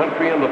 Country and the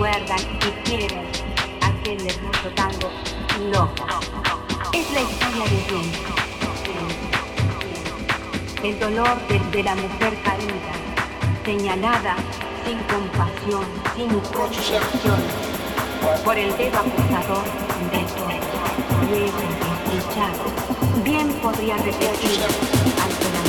recuerdan y quieren aquel hermoso tango Loca. Es la historia de Jun. El dolor de, la mujer caída, señalada sin compasión, sin protección, por el dedo acusador de todo, luego bien podría repetir ante